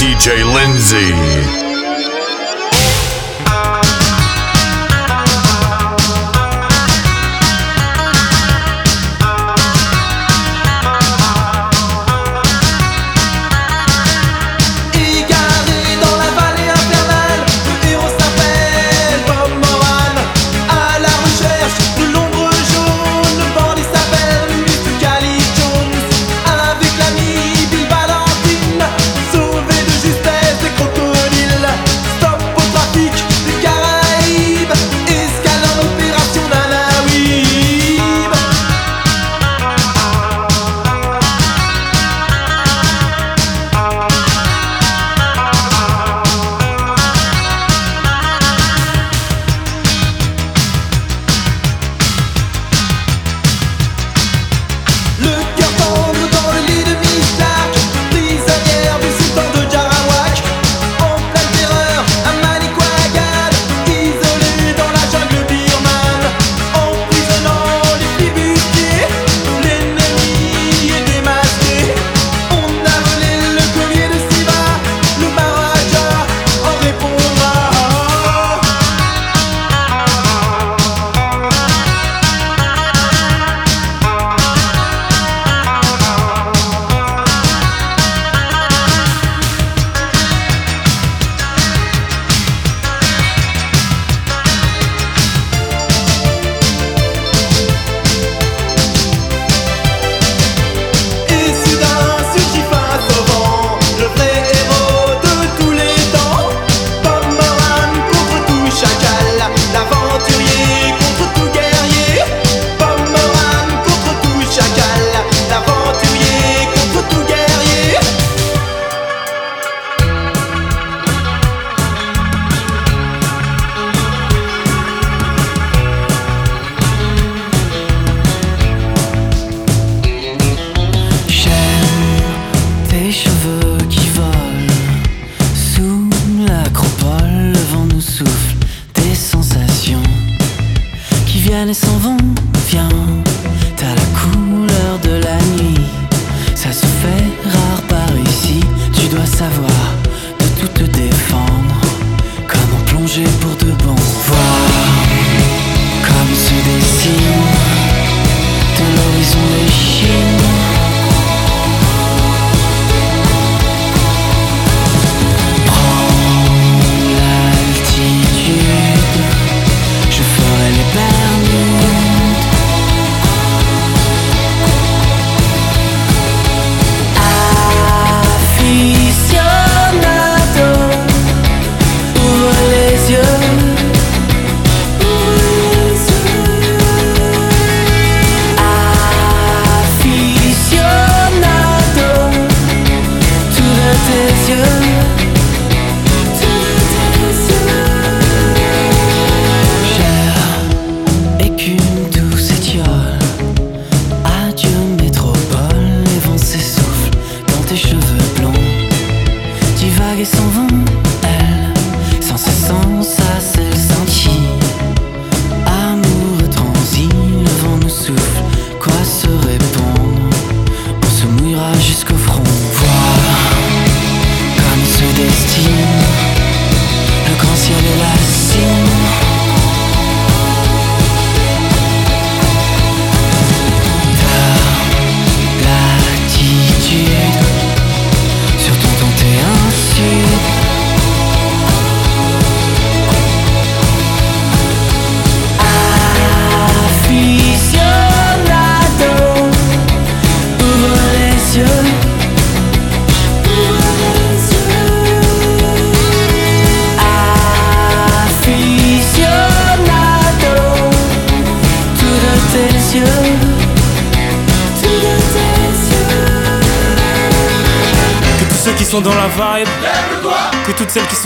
DJ Lindsay.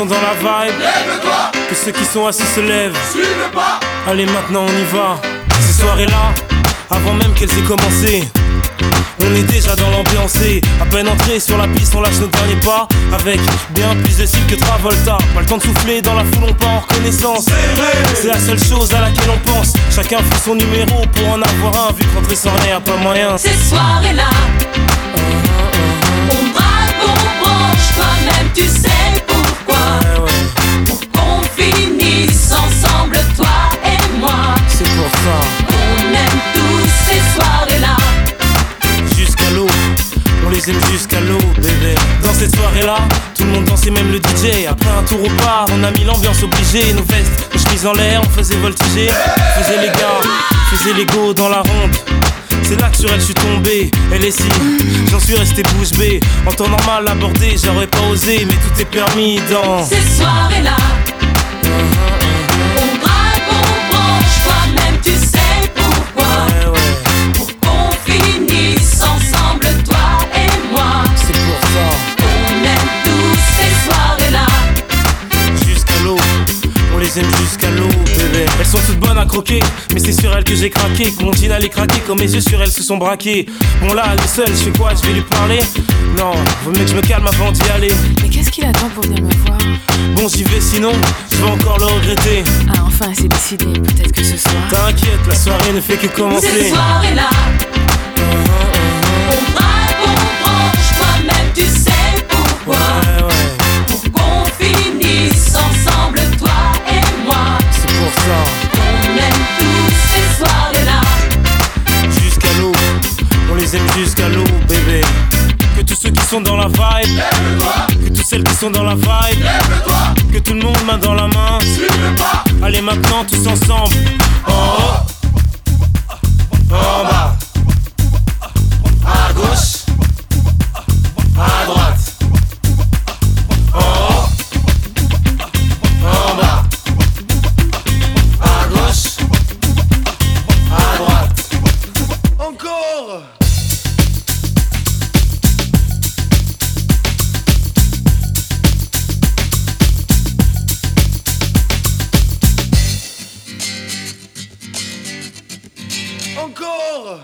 Sont dans la vibe. Lève-toi. Que ceux qui sont assis se lèvent. Suis le pas. Allez, maintenant on y va. Ces soirées-là, avant même qu'elles aient commencé. On est déjà dans l'ambiance à peine entré sur la piste, on lâche nos derniers pas avec bien plus de style que Travolta. Pas le temps de souffler dans la foule, on part en reconnaissance. C'est la seule chose à laquelle on pense. Chacun fait son numéro pour en avoir un, vu qu'entrer sans rien, pas moyen. Ces soirées-là, on On aime tous ces soirées-là. Jusqu'à l'eau, on les aime jusqu'à l'eau, bébé. Dans cette soirée-là, tout le monde dansait, même le DJ. Après un tour au bar, on a mis l'ambiance obligée. Nos vestes, nos chemises en l'air, on faisait voltiger. On faisait les gars, faisait les go dans la ronde. C'est là que sur elle je suis tombé, elle est si J'en suis resté bouche bée, en temps normal abordé J'aurais pas osé, mais tout est permis dans Ces soirées-là. Uh-huh. Les aime jusqu'à l'eau, bébé. Elles sont toutes bonnes à croquer, mais c'est sur elles que j'ai craqué. Que mon jean allait craquer, comme mes yeux sur elles se sont braqués. Bon là, elle est seule, je fais quoi? Je vais lui parler? Non, vaut mieux que je me calme avant d'y aller. Mais qu'est-ce qu'il attend pour venir me voir? Bon, j'y vais sinon, je vais encore le regretter. Ah, enfin, c'est décidé. Peut-être que ce soir. T'inquiète, la soirée ne fait que commencer. soirées-là. On drague, on On aime tous ces soirées-là. Jusqu'à l'eau, on les aime jusqu'à l'eau, bébé. Que tous ceux qui sont dans la vibe, que toutes celles qui sont dans la vibe, que tout le monde main dans la main. Allez maintenant tous ensemble. En haut, en bas, Encore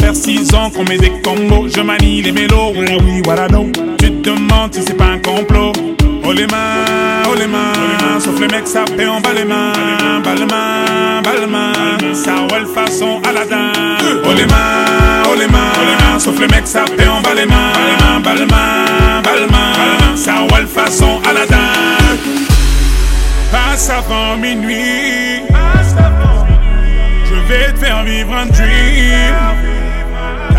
faire six ans qu'on met des combos. Je manie les mélos, voilà oui, voilà non. Tu te demandes si c'est pas un complot. Oh les mains, oh les mains, sauf les mecs fait en bas les mains, bas les mains, bas les mains, ça roule façon Aladdin. Oh les mains, oh les mains, sauf les mecs fait en bas les mains, bas les mains, bas les mains, ça roule façon Aladdin. Passe avant minuit, je vais te faire vivre un dream.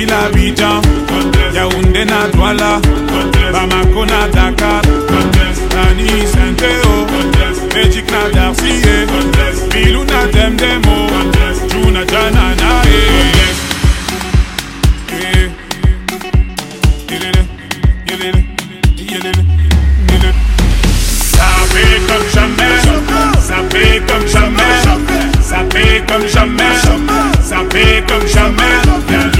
Libreville Abidjan, Yaoundé na Douala, Bamako na Dakar, na Bilou na Demdemo, comme jamais, comme jamais, ça fait comme jamais, ça fait comme jamais.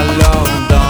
alone.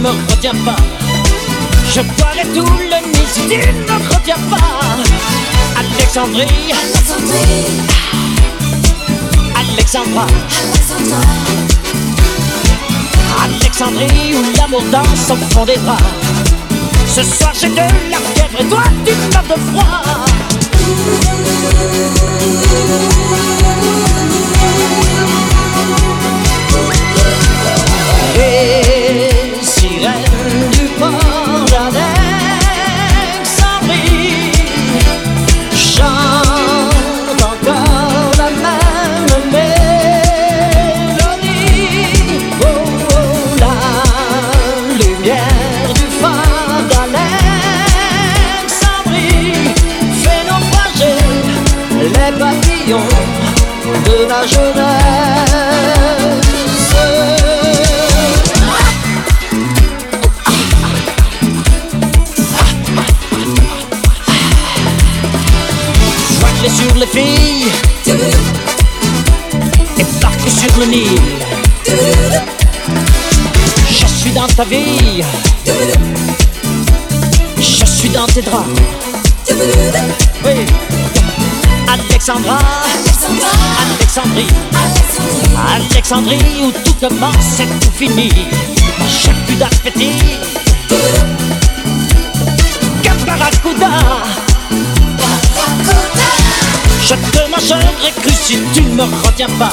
ne me retiens pas. Je boirai tout le nid si tu ne me retiens pas. Alexandrie, Alexandrie, Alexandra, Alexandra. Alexandrie où l'amour danse au fond des bras. Ce soir j'ai de la fièvre et toi tu meurs de froid. J'allais sans chante encore la même mélodie. Oh, oh la lumière du phare d'Alexandrie, fait nos frais, les papillons de la journée. Je suis dans ta vie. Je suis dans tes draps. Oui. Alexandra, Alexandrie, Alexandrie où tout commence et tout finit. J'ai plus d'appétit. Caparacuda. Je te mangerai cru si tu ne me retiens pas.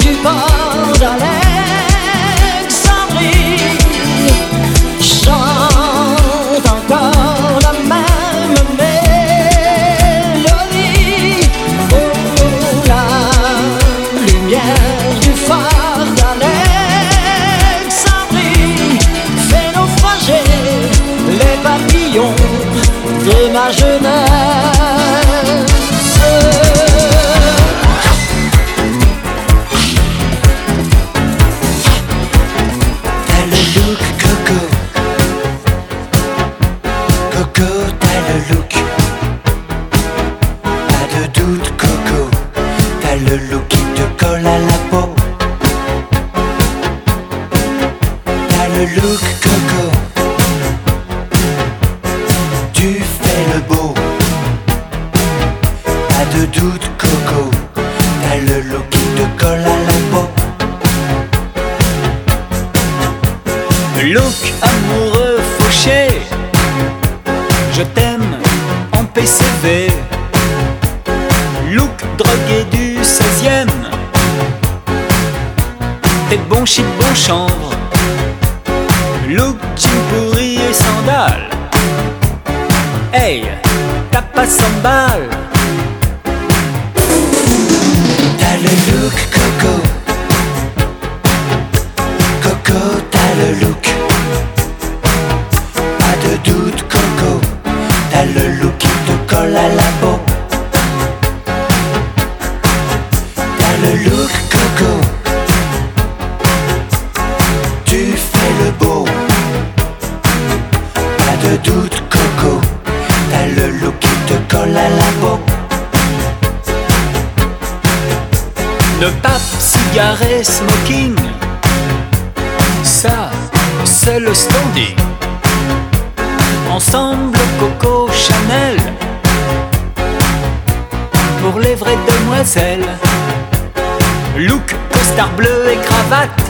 vrai smoking. Ça, c'est le standing. Ensemble, Coco Chanel. Pour les vraies demoiselles. Look, costard bleu et cravate.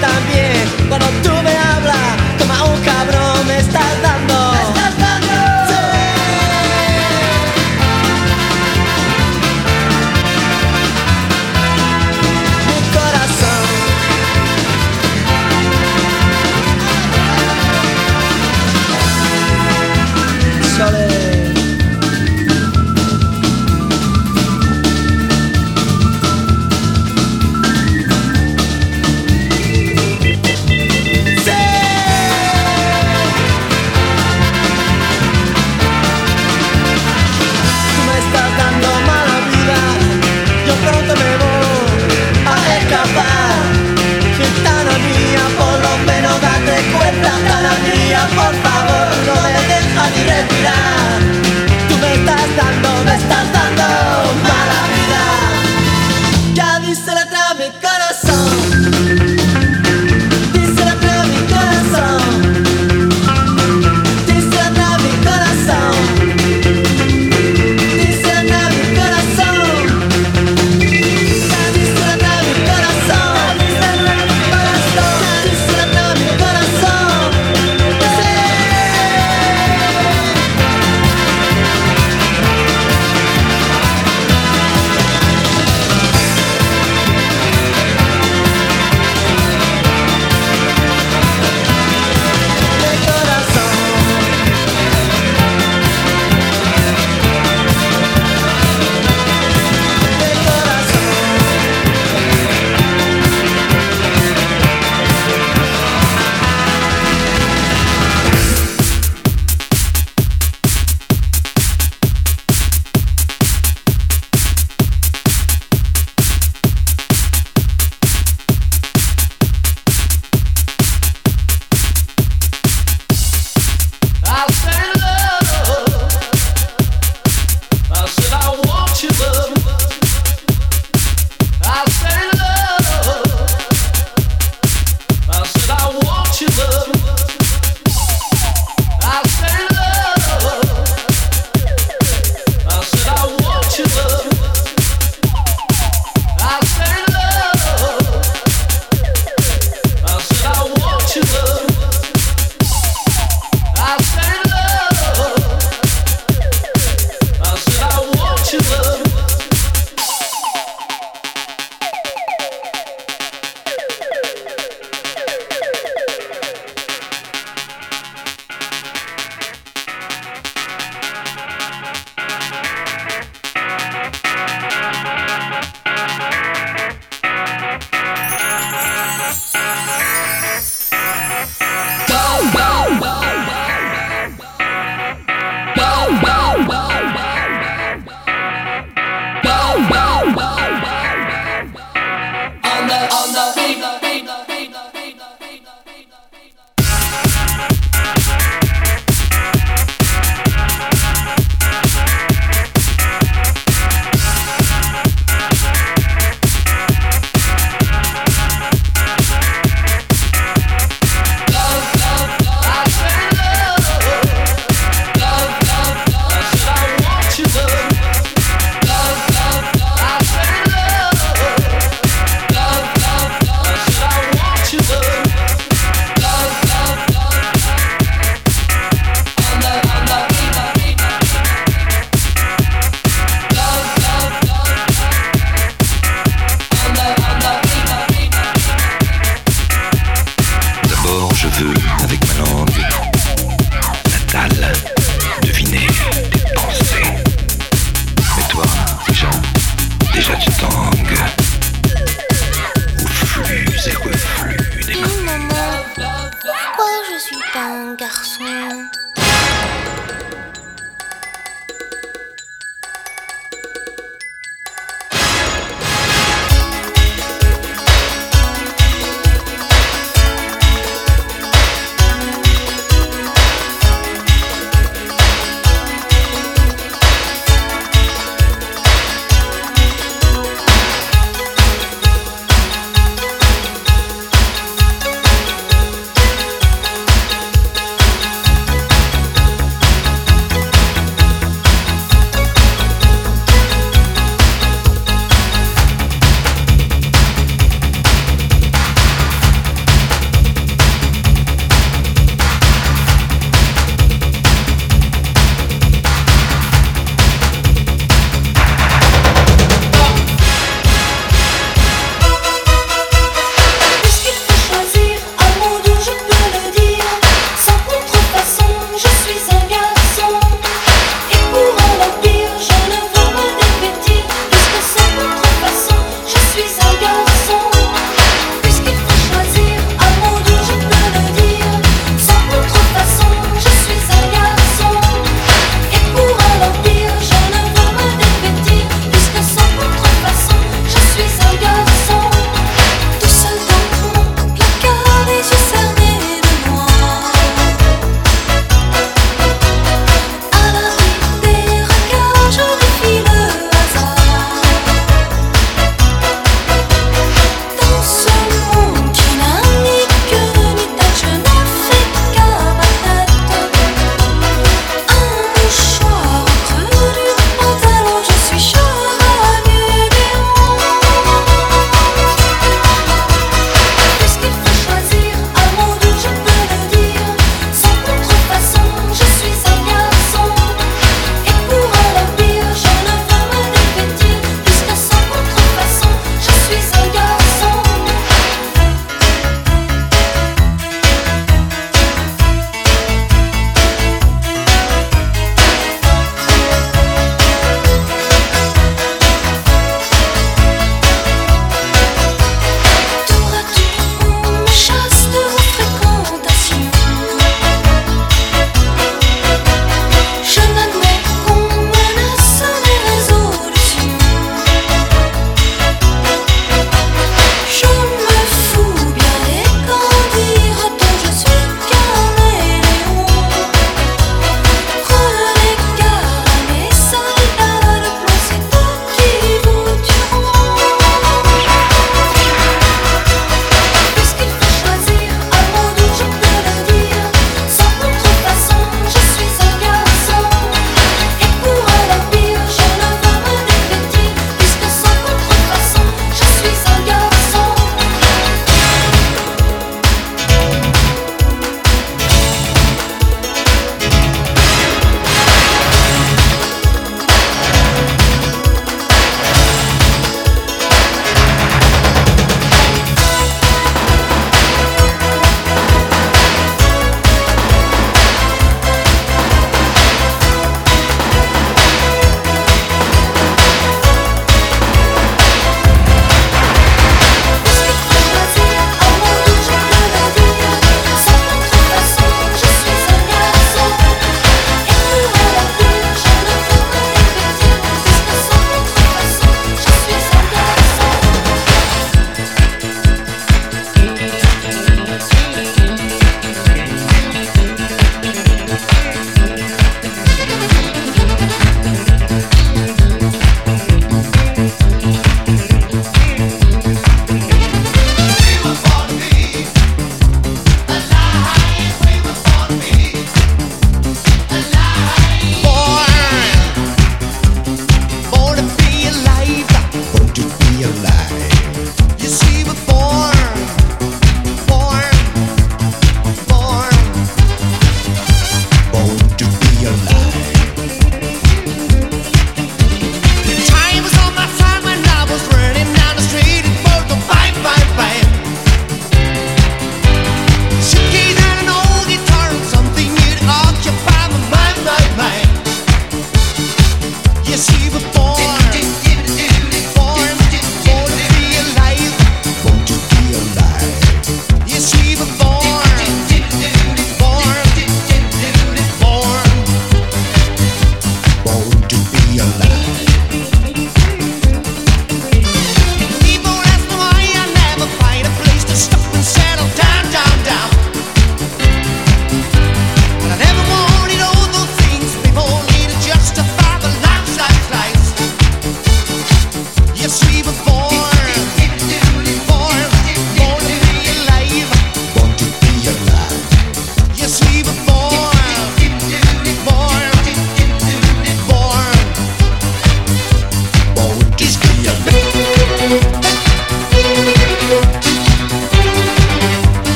大变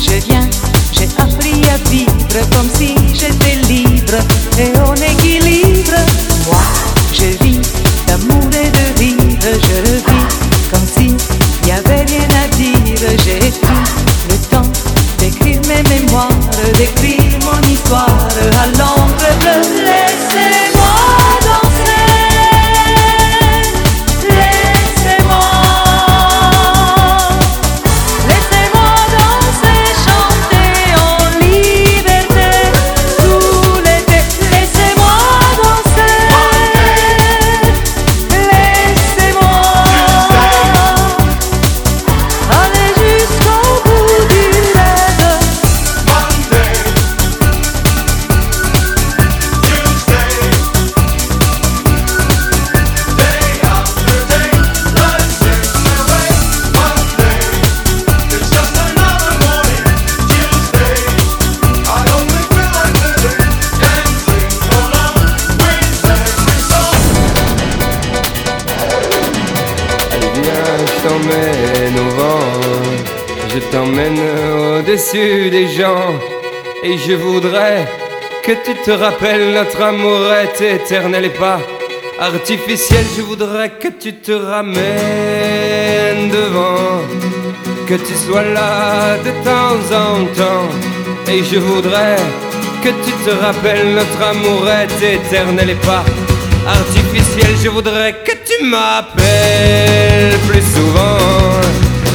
je viens, j'ai appris à vivre comme si j'étais libre et en équilibre. Moi, je vis d'amour et de rire, je vis comme si y avait rien à dire. J'ai pris le temps d'écrire mes mémoires, d'écrire mon histoire à des gens, et je voudrais que tu te rappelles notre amour est éternel et pas artificiel. Je voudrais que tu te ramènes devant, que tu sois là de temps en temps, et je voudrais que tu te rappelles notre amour est éternel et pas artificiel. Je voudrais que tu m'appelles plus souvent,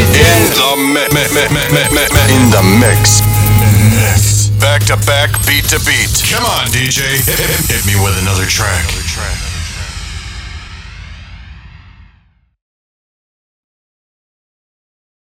artificiel. In the. Mix. Back to back, beat to beat. Come on, DJ. Hit, hit- hit me with another track.